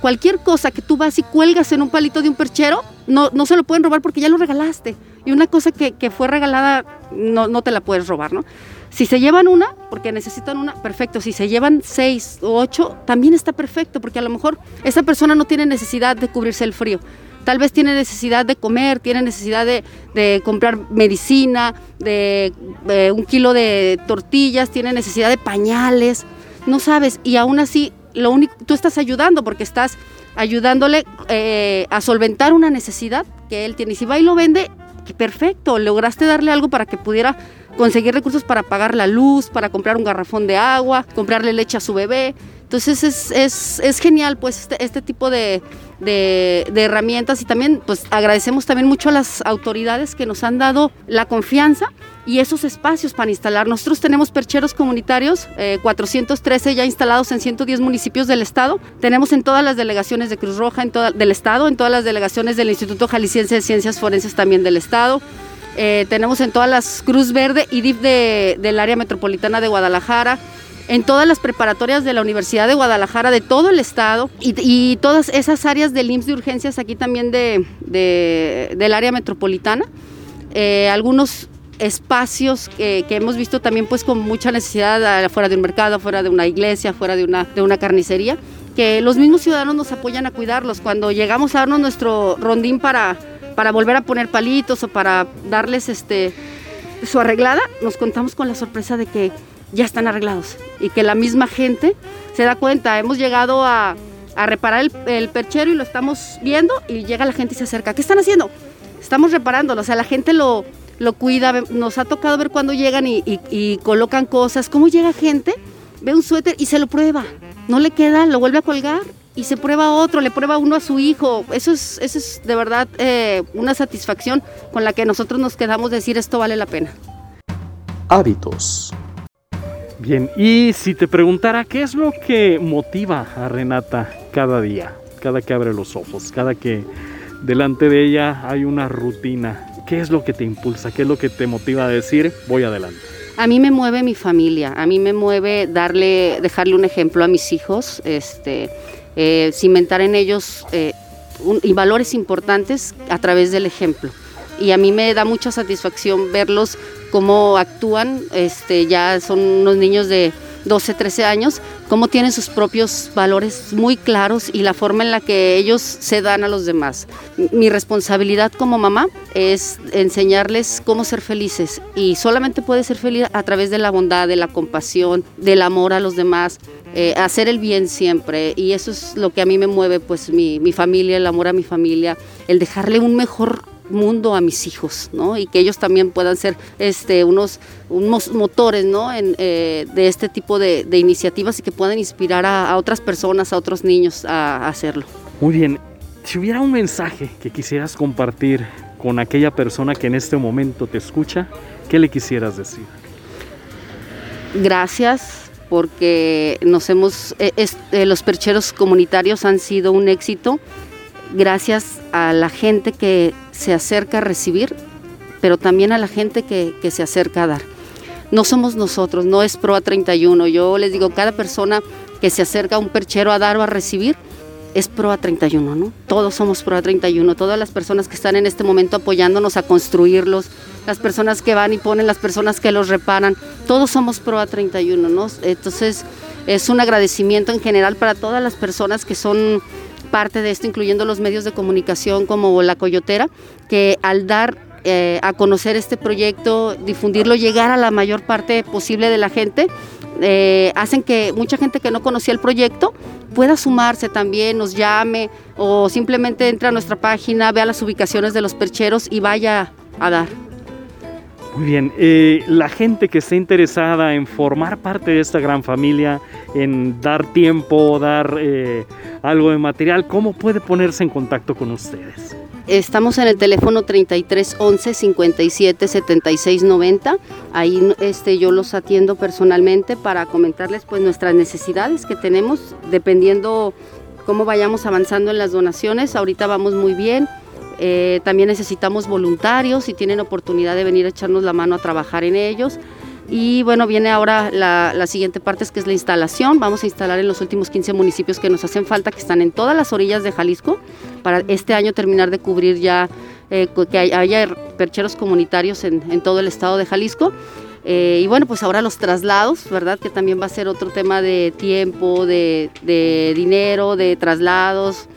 Cualquier cosa que tú vas y cuelgas en un palito de un perchero, no, no se lo pueden robar porque ya lo regalaste. Y una cosa que, que fue regalada, no, no te la puedes robar, ¿no? Si se llevan una, porque necesitan una, perfecto. Si se llevan seis o ocho, también está perfecto, porque a lo mejor esa persona no tiene necesidad de cubrirse el frío. Tal vez tiene necesidad de comer, tiene necesidad de, de comprar medicina, de, de un kilo de tortillas, tiene necesidad de pañales, no sabes. Y aún así, lo único, tú estás ayudando porque estás ayudándole eh, a solventar una necesidad que él tiene. Y si va y lo vende, perfecto, lograste darle algo para que pudiera conseguir recursos para pagar la luz, para comprar un garrafón de agua, comprarle leche a su bebé. Entonces es, es, es genial pues este, este tipo de, de, herramientas y también pues agradecemos también mucho a las autoridades que nos han dado la confianza y esos espacios para instalar. Nosotros tenemos percheros comunitarios, eh, 413 ya instalados en 110 municipios del estado. Tenemos en todas las delegaciones de Cruz Roja en toda, del estado, en todas las delegaciones del Instituto Jalisciense de Ciencias Forenses también del estado. Eh, tenemos en todas las Cruz Verde y DIF de, del área metropolitana de Guadalajara en todas las preparatorias de la Universidad de Guadalajara, de todo el estado, y, y todas esas áreas del IMSS de urgencias aquí también de, de, del área metropolitana. Eh, algunos espacios que, que, hemos visto también pues con mucha necesidad afuera de un mercado, afuera de una iglesia, afuera de una, de una carnicería, que los mismos ciudadanos nos apoyan a cuidarlos. Cuando llegamos a darnos nuestro rondín para, para volver a poner palitos o para darles este, su arreglada, nos contamos con la sorpresa de que ya están arreglados y que la misma gente se da cuenta. Hemos llegado a, reparar el, el, perchero y lo estamos viendo y llega la gente y se acerca. ¿Qué están haciendo? Estamos reparándolo, o sea, la gente lo, lo cuida. Nos ha tocado ver cuando llegan y, colocan cosas. ¿Cómo llega gente? Ve un suéter y se lo prueba. No le queda, lo vuelve a colgar y se prueba otro, le prueba uno a su hijo. Eso es, eso es de verdad eh, una satisfacción con la que nosotros nos quedamos de decir esto vale la pena. Hábitos. Bien, y si te preguntara qué es lo que motiva a Renata cada día, cada que abre los ojos, cada que delante de ella hay una rutina, ¿qué es lo que te impulsa? ¿Qué es lo que te motiva a decir voy adelante? A mí me mueve mi familia, a mí me mueve darle, dejarle un ejemplo a mis hijos, este, eh, cimentar en ellos eh, y valores importantes a través del ejemplo. Y a mí me da mucha satisfacción verlos cómo actúan, este, ya son unos niños de 12, 13 años, cómo tienen sus propios valores muy claros y la forma en la que ellos se dan a los demás. Mi responsabilidad como mamá es enseñarles cómo ser felices y solamente puede ser feliz a través de la bondad, de la compasión, del amor a los demás. Eh, hacer el bien siempre y eso es lo que a mí me mueve, pues mi, mi familia, el amor a mi familia, el dejarle un mejor mundo a mis hijos, ¿no? Y que ellos también puedan ser este, unos, unos motores, ¿no? En, eh, de este tipo de, de, iniciativas y que puedan inspirar a, a otras personas, a otros niños a, a, hacerlo. Muy bien, si hubiera un mensaje que quisieras compartir con aquella persona que en este momento te escucha, ¿qué le quisieras decir? Gracias porque nos hemos, es, eh, los percheros comunitarios han sido un éxito gracias a la gente que se acerca a recibir, pero también a la gente que, que se acerca a dar. No somos nosotros, no es PROA 31. Yo les digo, cada persona que se acerca a un perchero a dar o a recibir es PROA 31, ¿no? Todos somos PROA 31, todas las personas que están en este momento apoyándonos a construirlos, las personas que van y ponen, las personas que los reparan, todos somos PROA 31, ¿no? Entonces es un agradecimiento en general para todas las personas que son parte de esto, incluyendo los medios de comunicación como La Coyotera, que al dar eh, a conocer este proyecto, difundirlo, llegar a la mayor parte posible de la gente, eh, hacen que mucha gente que no conocía el proyecto pueda sumarse también, nos llame o simplemente entre a nuestra página, vea las ubicaciones de los percheros y vaya a dar. Muy bien, eh, la gente que esté interesada en formar parte de esta gran familia, en dar tiempo, dar eh, algo de material, ¿cómo puede ponerse en contacto con ustedes? Estamos en el teléfono 33 11 57 76 90. Ahí este, yo los atiendo personalmente para comentarles pues, nuestras necesidades que tenemos, dependiendo cómo vayamos avanzando en las donaciones. Ahorita vamos muy bien. Eh, también necesitamos voluntarios si tienen oportunidad de venir a echarnos la mano a trabajar en ellos. Y bueno, viene ahora la, siguiente parte, es que es la instalación. Vamos a instalar en los últimos 15 municipios que nos hacen falta, que están en todas las orillas de Jalisco, para este año terminar de cubrir ya, eh, que haya percheros comunitarios en, todo el estado de Jalisco. Eh, y bueno, pues ahora los traslados, ¿verdad? Que también va a ser otro tema de tiempo, de dinero, de traslados.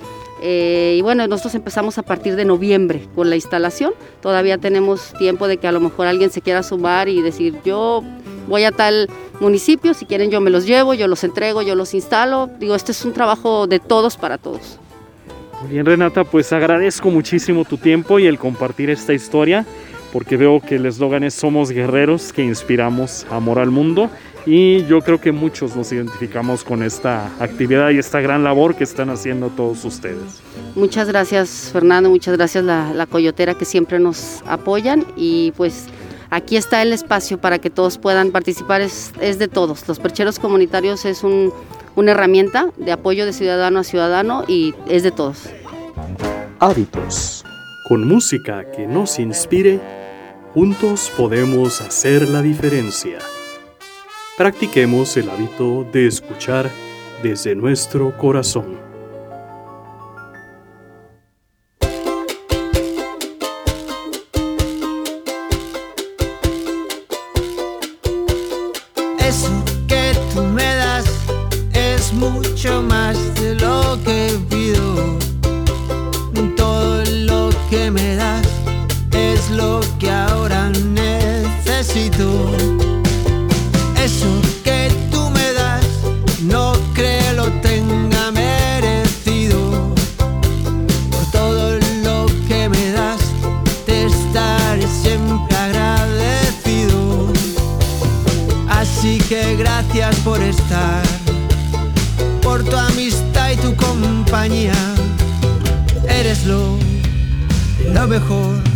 Eh, y bueno, nosotros empezamos a partir de noviembre con la instalación. Todavía tenemos tiempo de que a lo mejor alguien se quiera sumar y decir, yo voy a tal municipio, si quieren yo me los llevo, yo los entrego, yo los instalo. Digo, este es un trabajo de todos para todos. Bien, Renata, pues agradezco muchísimo tu tiempo y el compartir esta historia, porque veo que el eslogan es Somos guerreros que inspiramos amor al mundo. Y yo creo que muchos nos identificamos con esta actividad y esta gran labor que están haciendo todos ustedes. Muchas gracias Fernando, muchas gracias la, la Coyotera que siempre nos apoyan y pues aquí está el espacio para que todos puedan participar, es, es de todos. Los percheros comunitarios es un, una herramienta de apoyo de ciudadano a ciudadano y es de todos. Hábitos. Con música que nos inspire, juntos podemos hacer la diferencia. Practiquemos el hábito de escuchar desde nuestro corazón. Compañía. Eres lo, lo mejor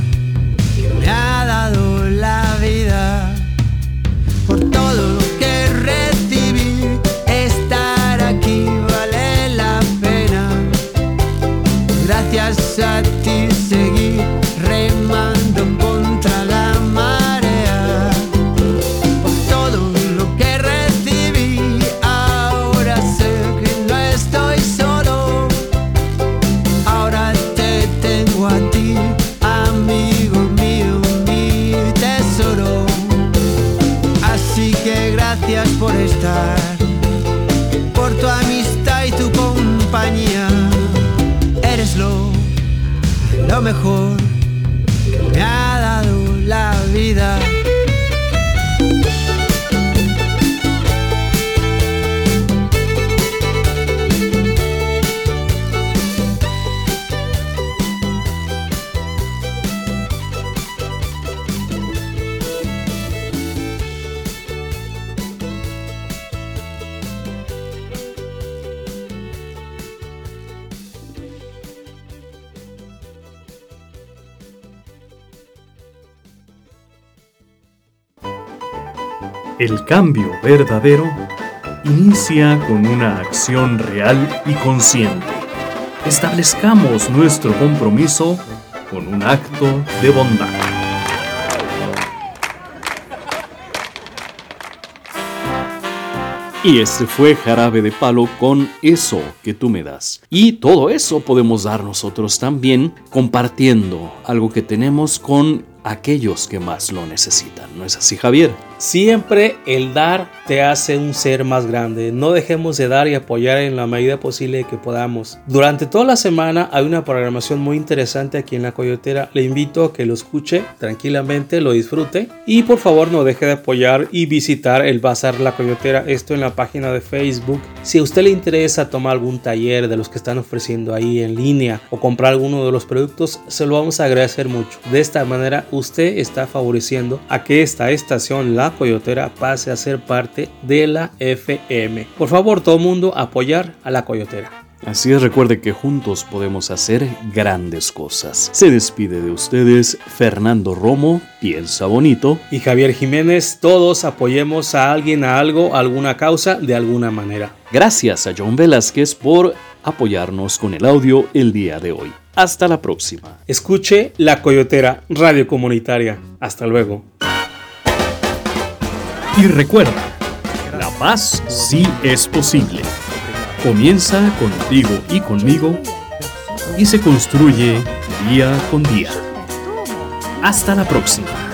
verdadero inicia con una acción real y consciente. Establezcamos nuestro compromiso con un acto de bondad. Y este fue Jarabe de Palo con eso que tú me das. Y todo eso podemos dar nosotros también compartiendo algo que tenemos con aquellos que más lo necesitan. ¿No es así, Javier? Siempre el dar te hace un ser más grande. No dejemos de dar y apoyar en la medida posible que podamos. Durante toda la semana hay una programación muy interesante aquí en la Coyotera. Le invito a que lo escuche tranquilamente, lo disfrute y por favor no deje de apoyar y visitar el Bazar La Coyotera. Esto en la página de Facebook. Si a usted le interesa tomar algún taller de los que están ofreciendo ahí en línea o comprar alguno de los productos, se lo vamos a agradecer mucho. De esta manera usted está favoreciendo a que esta estación, La Coyotera, pase a ser parte de la FM. Por favor, todo mundo apoyar a La Coyotera. Así es, recuerde que juntos podemos hacer grandes cosas. Se despide de ustedes Fernando Romo, piensa bonito. Y Javier Jiménez, todos apoyemos a alguien, a algo, a alguna causa, de alguna manera. Gracias a John Velázquez por apoyarnos con el audio el día de hoy. Hasta la próxima. Escuche La Coyotera, Radio Comunitaria. Hasta luego. Y recuerda, la paz sí es posible. Comienza contigo y conmigo y se construye día con día. Hasta la próxima.